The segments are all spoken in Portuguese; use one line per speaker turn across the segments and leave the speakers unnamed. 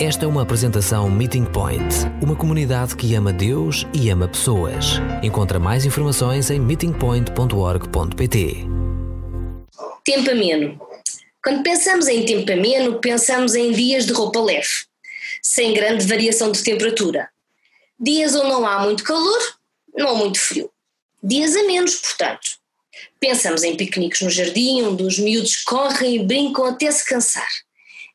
Esta é uma apresentação Meeting Point, uma comunidade que ama Deus e ama pessoas. Encontra mais informações em meetingpoint.org.pt.
Tempo ameno. Quando pensamos em tempo ameno, pensamos em dias de roupa leve, sem grande variação de temperatura. Dias onde não há muito calor, não há muito frio. Dias a menos, portanto. Pensamos em piqueniques no jardim, onde os miúdos correm e brincam até se cansar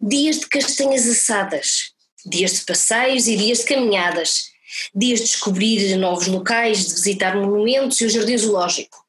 dias de castanhas assadas, dias de passeios e dias de caminhadas, dias de descobrir novos locais, de visitar monumentos e o jardim zoológico.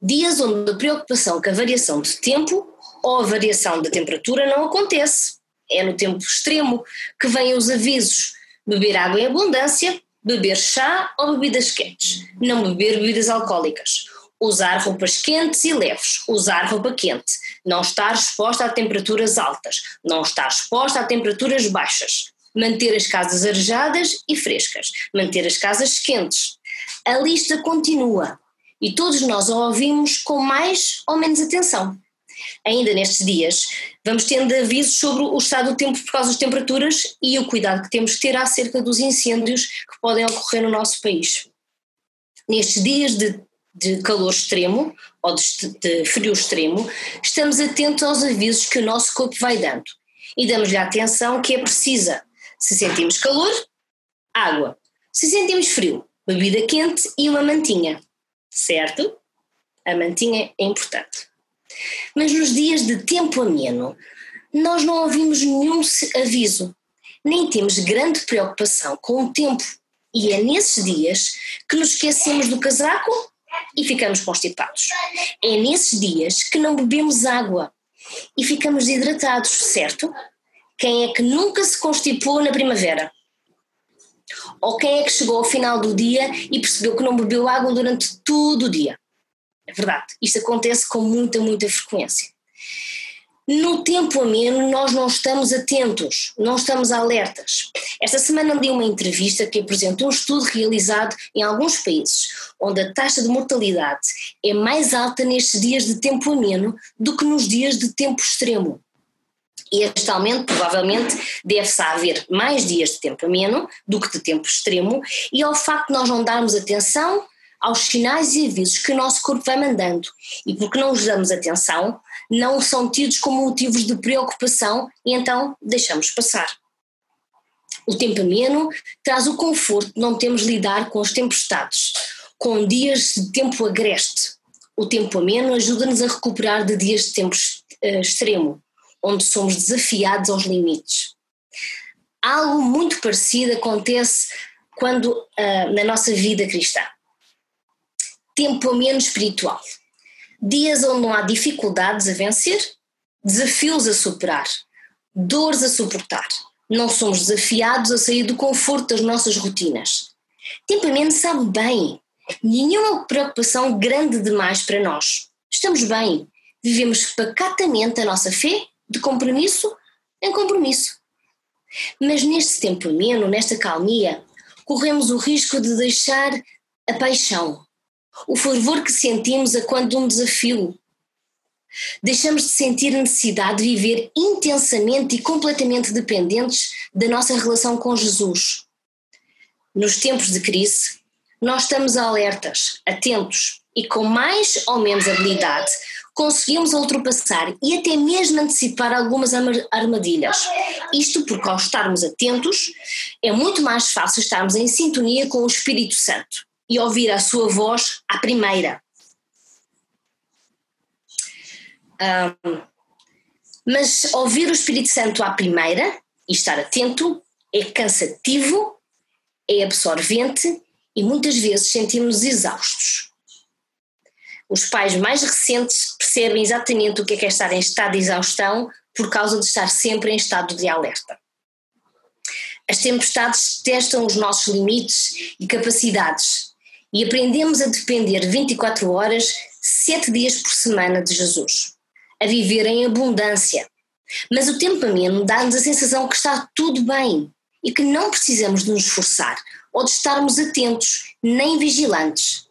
Dias onde a preocupação com a variação de tempo ou a variação da temperatura não acontece. É no tempo extremo que vêm os avisos: beber água em abundância, beber chá ou bebidas quentes, não beber bebidas alcoólicas, usar roupas quentes e leves, usar roupa quente, não estar exposta a temperaturas altas, não estar exposta a temperaturas baixas, manter as casas arejadas e frescas, manter as casas quentes. A lista continua e todos nós a ouvimos com mais ou menos atenção. Ainda nestes dias, vamos tendo avisos sobre o estado do tempo por causa das temperaturas e o cuidado que temos que ter acerca dos incêndios que podem ocorrer no nosso país. Nestes dias de de calor extremo ou de, de, frio extremo, estamos atentos aos avisos que o nosso corpo vai dando e damos-lhe a atenção que é precisa. Se sentimos calor, água. Se sentimos frio, bebida quente e uma mantinha. Certo? A mantinha é importante. Mas nos dias de tempo ameno, nós não ouvimos nenhum aviso, nem temos grande preocupação com o tempo. E é nesses dias que nos esquecemos do casaco e ficamos constipados. É nesses dias que não bebemos água e ficamos hidratados, certo? Quem é que nunca se constipou na primavera? Ou quem é que chegou ao final do dia e percebeu que não bebeu água durante todo o dia? É verdade, isto acontece com muita, muita frequência. No tempo ameno, nós não estamos atentos, não estamos alertas. Esta semana li uma entrevista que apresenta um estudo realizado em alguns países, onde a taxa de mortalidade é mais alta nestes dias de tempo ameno do que nos dias de tempo extremo. E este aumento provavelmente deve-se a haver mais dias de tempo ameno do que de tempo extremo e ao facto de nós não darmos atenção aos sinais e avisos que o nosso corpo vai mandando. E porque não os damos atenção, não são tidos como motivos de preocupação e então deixamos passar. O tempo ameno traz o conforto de não termos lidar com as tempestades, com dias de tempo agreste. O tempo ameno ajuda-nos a recuperar de dias de tempo uh, extremo, onde somos desafiados aos limites. Algo muito parecido acontece quando uh, na nossa vida cristã. Tempo ameno espiritual dias onde não há dificuldades a vencer, desafios a superar, dores a suportar. Não somos desafiados a sair do conforto das nossas rotinas. Tempo menos sabe bem, nenhuma preocupação grande demais para nós. Estamos bem, vivemos pacatamente a nossa fé de compromisso em compromisso. Mas neste tempo ameno, nesta calmia, corremos o risco de deixar a paixão, o fervor que sentimos a quando um desafio. Deixamos de sentir necessidade de viver intensamente e completamente dependentes da nossa relação com Jesus. Nos tempos de crise, nós estamos alertas, atentos e com mais ou menos habilidade conseguimos ultrapassar e até mesmo antecipar algumas armadilhas. Isto porque, ao estarmos atentos, é muito mais fácil estarmos em sintonia com o Espírito Santo e ouvir a sua voz à primeira. Um, mas ouvir o Espírito Santo à primeira e estar atento é cansativo, é absorvente e muitas vezes sentimos exaustos. Os pais mais recentes percebem exatamente o que é, que é estar em estado de exaustão por causa de estar sempre em estado de alerta. As tempestades testam os nossos limites e capacidades e aprendemos a depender 24 horas, 7 dias por semana de Jesus, a viver em abundância. Mas o tempo ameno dá-nos a sensação que está tudo bem e que não precisamos de nos esforçar ou de estarmos atentos nem vigilantes.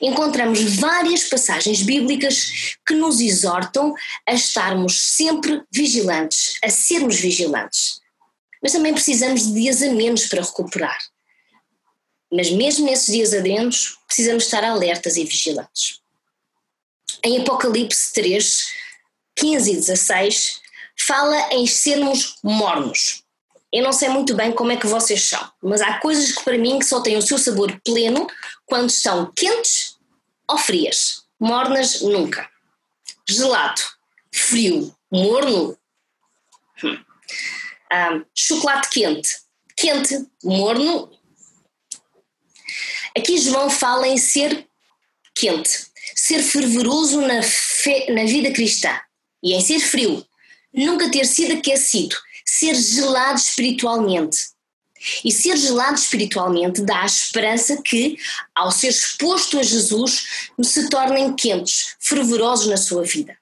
Encontramos várias passagens bíblicas que nos exortam a estarmos sempre vigilantes, a sermos vigilantes. mas também precisamos de dias a menos para recuperar. Mas mesmo nesses dias a menos, precisamos estar alertas e vigilantes. Em Apocalipse 3, 15 e 16, fala em sermos mornos. Eu não sei muito bem como é que vocês são, mas há coisas que para mim que só têm o seu sabor pleno quando estão quentes ou frias. Mornas nunca. Gelado, frio, morno. Hum. Um, chocolate quente, quente, morno. Aqui João fala em ser quente, ser fervoroso na, fe, na vida cristã e em ser frio, nunca ter sido aquecido, ser gelado espiritualmente. E ser gelado espiritualmente dá a esperança que, ao ser exposto a Jesus, se tornem quentes, fervorosos na sua vida.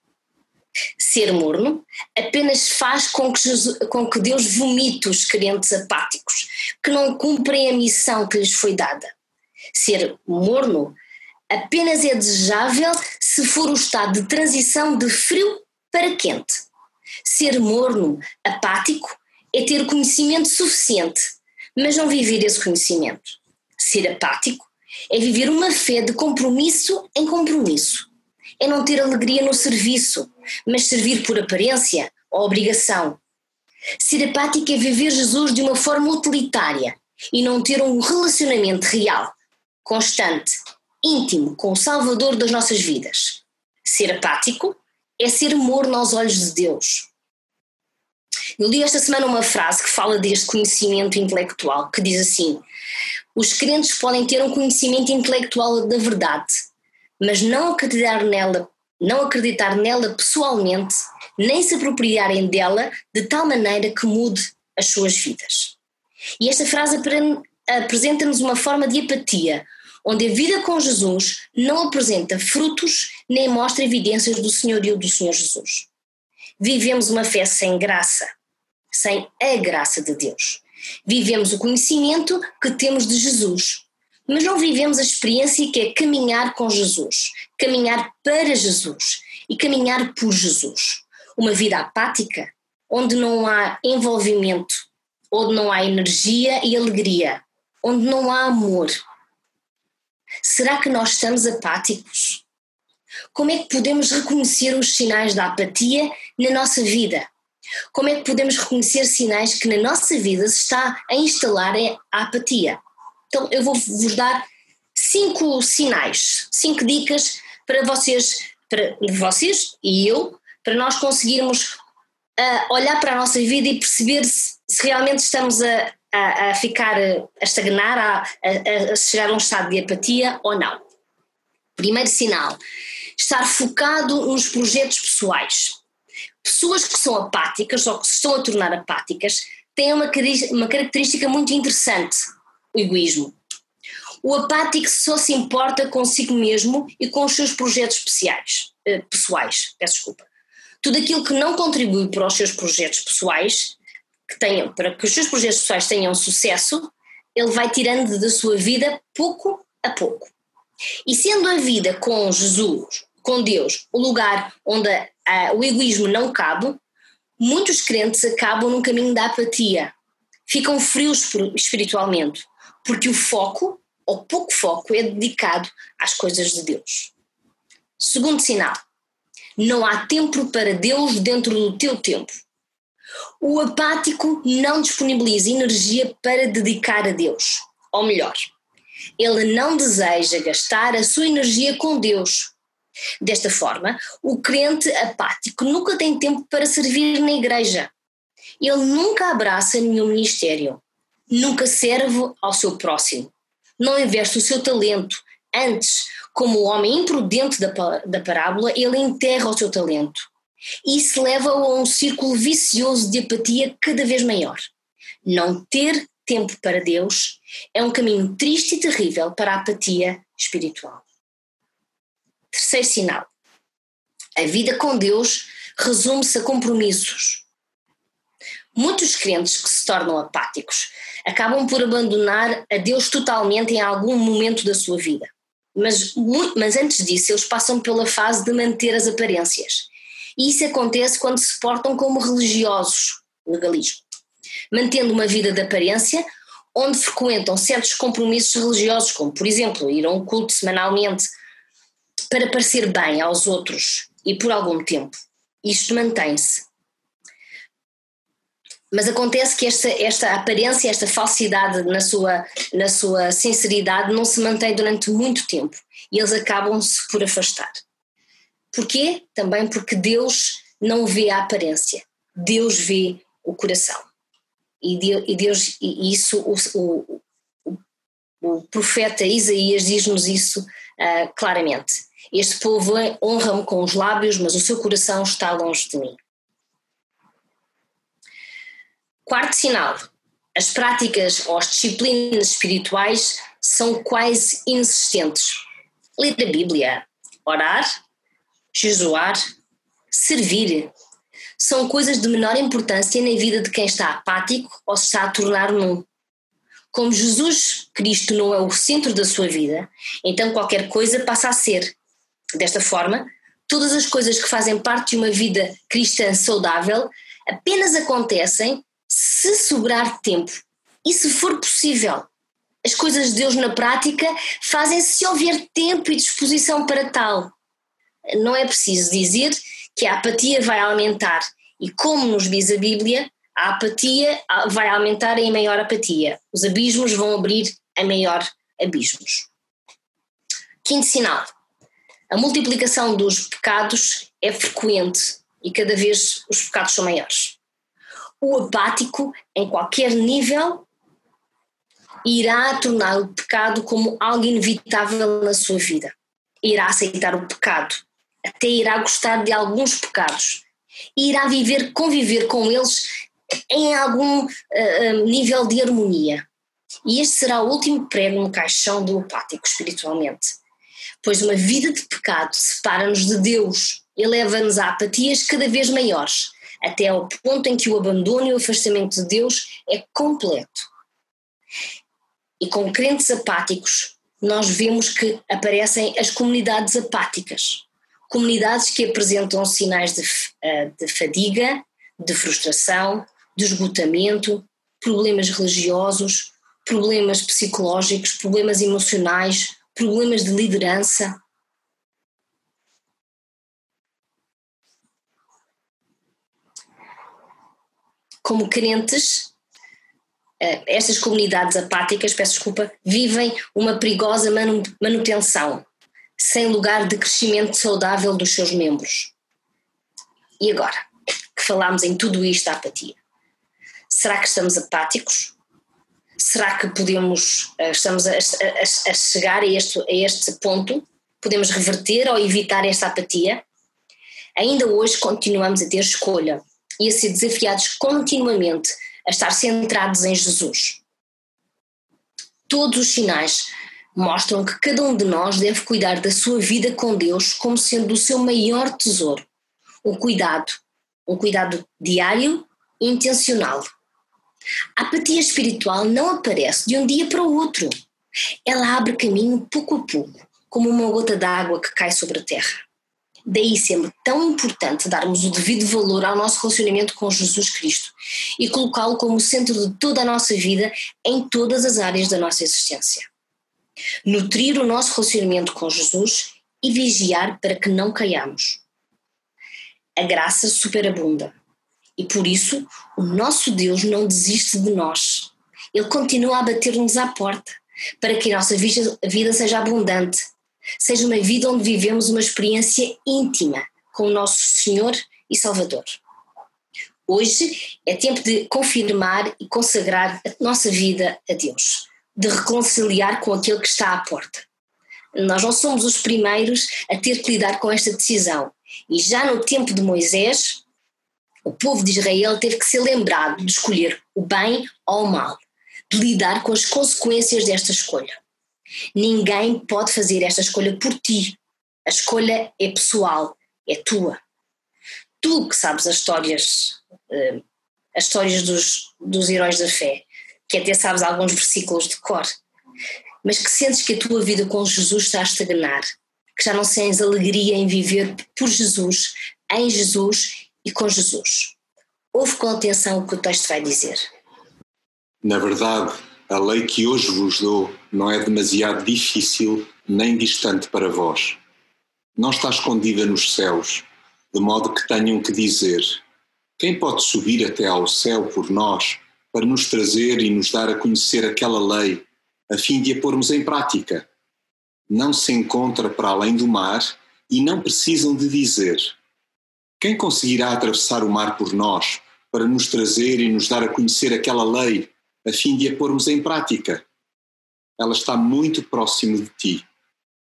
Ser morno apenas faz com que, Jesus, com que Deus vomite os crentes apáticos, que não cumprem a missão que lhes foi dada. Ser morno apenas é desejável se for o estado de transição de frio para quente. Ser morno, apático, é ter conhecimento suficiente, mas não viver esse conhecimento. Ser apático é viver uma fé de compromisso em compromisso. É não ter alegria no serviço, mas servir por aparência ou obrigação. Ser apático é viver Jesus de uma forma utilitária e não ter um relacionamento real, constante, íntimo com o Salvador das nossas vidas. Ser apático é ser morno aos olhos de Deus. Eu li esta semana uma frase que fala deste conhecimento intelectual, que diz assim: os crentes podem ter um conhecimento intelectual da verdade, mas não acreditar nela, não acreditar nela pessoalmente, nem se apropriarem dela de tal maneira que mude as suas vidas. E esta frase apresenta-nos uma forma de apatia, onde a vida com Jesus não apresenta frutos nem mostra evidências do senhorio do Senhor Jesus. Vivemos uma fé sem graça, sem a graça de Deus. Vivemos o conhecimento que temos de Jesus, mas não vivemos a experiência que é caminhar com Jesus, caminhar para Jesus e caminhar por Jesus. Uma vida apática, onde não há envolvimento, onde não há energia e alegria, onde não há amor, Será que nós estamos apáticos? Como é que podemos reconhecer os sinais da apatia na nossa vida? Como é que podemos reconhecer sinais que na nossa vida se está a instalar a apatia? Então eu vou vos dar cinco sinais, cinco dicas para vocês, para vocês e eu, para nós conseguirmos uh, olhar para a nossa vida e perceber se, se realmente estamos a, a, a ficar, a estagnar, a, a, a chegar a um estado de apatia ou não. Primeiro sinal, estar focado nos projetos pessoais. Pessoas que são apáticas ou que se estão a tornar apáticas têm uma, uma característica muito interessante: o egoísmo. O apático só se importa consigo mesmo e com os seus projetos especiais, eh, pessoais. Peço desculpa. Tudo aquilo que não contribui para os seus projetos pessoais que tenham, para que os seus projetos pessoais tenham sucesso, ele vai tirando da sua vida pouco a pouco. E sendo a vida com Jesus, com Deus, o lugar onde a, o egoísmo não cabe, muitos crentes acabam num caminho da apatia, ficam frios espiritualmente, porque o foco, ou pouco foco, é dedicado às coisas de Deus. Segundo sinal, não há tempo para Deus dentro do teu tempo. O apático não disponibiliza energia para dedicar a Deus. Ou melhor, ele não deseja gastar a sua energia com Deus. Desta forma, o crente apático nunca tem tempo para servir na igreja. Ele nunca abraça nenhum ministério, nunca serve ao seu próximo, não investe o seu talento. Antes, como o homem imprudente da, parábola, ele enterra o seu talento isso leva-o a um círculo vicioso de apatia cada vez maior. Não ter tempo para Deus é um caminho triste e terrível para a apatia espiritual. Terceiro sinal: a vida com Deus resume-se a compromissos. Muitos crentes que se tornam apáticos acabam por abandonar a Deus totalmente em algum momento da sua vida. Mas, mas antes disso, eles passam pela fase de manter as aparências e isso acontece quando se portam como religiosos, legalismo. mantendo uma vida de aparência, onde frequentam certos compromissos religiosos, como, por exemplo, ir a um culto semanalmente para parecer bem aos outros e por algum tempo. Isto mantém-se. Mas acontece que esta, esta aparência, esta falsidade na sua, na sua sinceridade não se mantém durante muito tempo e eles acabam-se por afastar. Porquê? Também porque Deus não vê a aparência, Deus vê o coração. E Deus, e isso, o, o, o profeta Isaías diz-nos isso uh, claramente. Este povo honra-me com os lábios, mas o seu coração está longe de mim. Quarto sinal: as práticas ou as disciplinas espirituais são quase inexistentes. Ler a Bíblia, orar, jejuar, servir, são coisas de menor importância na vida de quem está apático ou se está a tornar num. Como Jesus Cristo não é o centro da sua vida, então qualquer coisa passa a ser. Desta forma, todas as coisas que fazem parte de uma vida cristã saudável apenas acontecem se sobrar tempo e se for possível. As coisas de Deus na prática fazem-se se houver tempo e disposição para tal. Não é preciso dizer que a apatia vai aumentar e, como nos diz a Bíblia, a apatia vai aumentar em maior apatia. Os abismos vão abrir a maior abismos. Quinto sinal: a multiplicação dos pecados é frequente e cada vez os pecados são maiores. O apático, em qualquer nível, irá tornar o pecado como algo inevitável na sua vida. Irá aceitar o pecado, até irá gostar de alguns pecados, e irá viver, conviver com eles em algum uh, nível de harmonia. E este será o último prego no caixão do apático espiritualmente pois uma vida de pecado separa-nos de Deus e leva-nos a apatias cada vez maiores, até ao ponto em que o abandono e o afastamento de Deus é completo. E com crentes apáticos, nós vemos que aparecem as comunidades apáticas, comunidades que apresentam sinais de, eh, de fadiga, de frustração, de esgotamento, problemas religiosos, problemas psicológicos, problemas emocionais, problemas de liderança. Como crentes, eh, estas comunidades apáticas, peço desculpa, vivem uma perigosa manutenção, sem lugar de crescimento saudável dos seus membros. E agora, que falamos em tudo isto da apatia, será que estamos apáticos? será que podemos, eh, estamos a, a, a chegar a este, a este ponto? Podemos reverter ou evitar esta apatia? Ainda hoje continuamos a ter escolha e a ser desafiados continuamente a estar centrados em Jesus. Todos os sinais mostram que cada um de nós deve cuidar da sua vida com Deus como sendo o seu maior tesouro. Um cuidado, um cuidado diário e intencional. A apatia espiritual não aparece de um dia para o outro. Ela abre caminho pouco a pouco, como uma gota d'água que cai sobre a terra. Daí sendo tão importante darmos o devido valor ao nosso relacionamento com Jesus Cristo e colocá-lo como centro de toda a nossa vida em todas as áreas da nossa existência. Nutrir o nosso relacionamento com Jesus e vigiar para que não caiamos. A graça superabunda e por isso o nosso Deus não desiste de nós. Ele continua a bater-nos à porta para que a nossa vida seja abundante, seja uma vida onde vivemos uma experiência íntima com o nosso Senhor e Salvador. Hoje é tempo de confirmar e consagrar a nossa vida a Deus, de reconciliar com aquele que está à porta. Nós não somos os primeiros a ter que lidar com esta decisão. E já no tempo de Moisés, o povo de Israel teve que ser lembrado de escolher o bem ou o mal, de lidar com as consequências desta escolha. Ninguém pode fazer esta escolha por ti. A escolha é pessoal, é tua. Tu que sabes as histórias, uh, as histórias dos, dos heróis da fé, que até sabes alguns versículos de cor, mas que sentes que a tua vida com Jesus está a estagnar, que já não sentes alegria em viver por Jesus, em Jesus e com Jesus. Ouve com atenção o que o texto vai dizer.
Na verdade, a lei que hoje vos dou não é demasiado difícil nem distante para vós. Não está escondida nos céus, de modo que tenham que dizer: Quem pode subir até ao céu por nós para nos trazer e nos dar a conhecer aquela lei, a fim de a pormos em prática? Não se encontra para além do mar e não precisam de dizer: Quem conseguirá atravessar o mar por nós para nos trazer e nos dar a conhecer aquela lei, a fim de a pormos em prática? Ela está muito próximo de ti,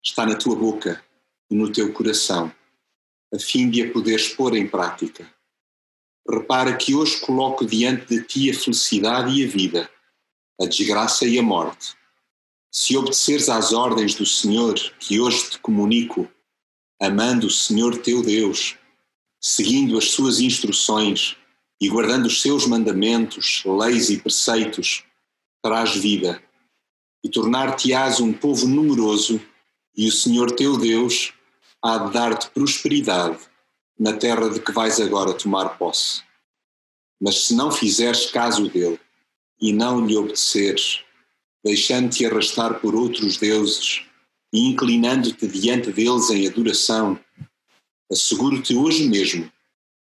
está na tua boca e no teu coração, a fim de a poderes pôr em prática. Repara que hoje coloco diante de ti a felicidade e a vida, a desgraça e a morte. Se obedeceres às ordens do Senhor que hoje te comunico, amando o Senhor teu Deus, seguindo as suas instruções e guardando os seus mandamentos, leis e preceitos, terás vida e tornar-te-ás um povo numeroso, e o Senhor teu Deus há de dar-te prosperidade na terra de que vais agora tomar posse. Mas se não fizeres caso dele e não lhe obedeceres, deixando-te arrastar por outros deuses e inclinando-te diante deles em adoração, asseguro-te hoje mesmo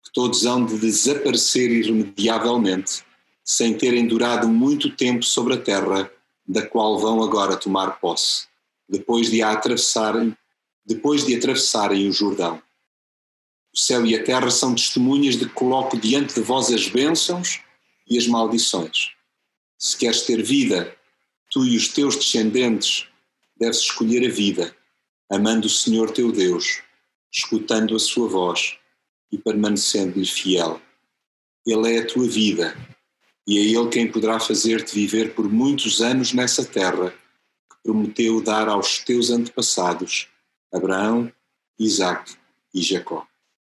que todos hão de desaparecer irremediavelmente, sem terem durado muito tempo sobre a terra da qual vão agora tomar posse, depois de a atravessarem, depois de atravessarem o Jordão. O céu e a terra são testemunhas de que coloco diante de vós as bênçãos e as maldições. Se queres ter vida, tu e os teus descendentes deves escolher a vida, amando o Senhor teu Deus, escutando a sua voz e permanecendo-lhe fiel. Ele é a tua vida e é Ele quem poderá fazer-te viver por muitos anos nessa terra que prometeu dar aos teus antepassados, Abraão, Isaque e Jacó.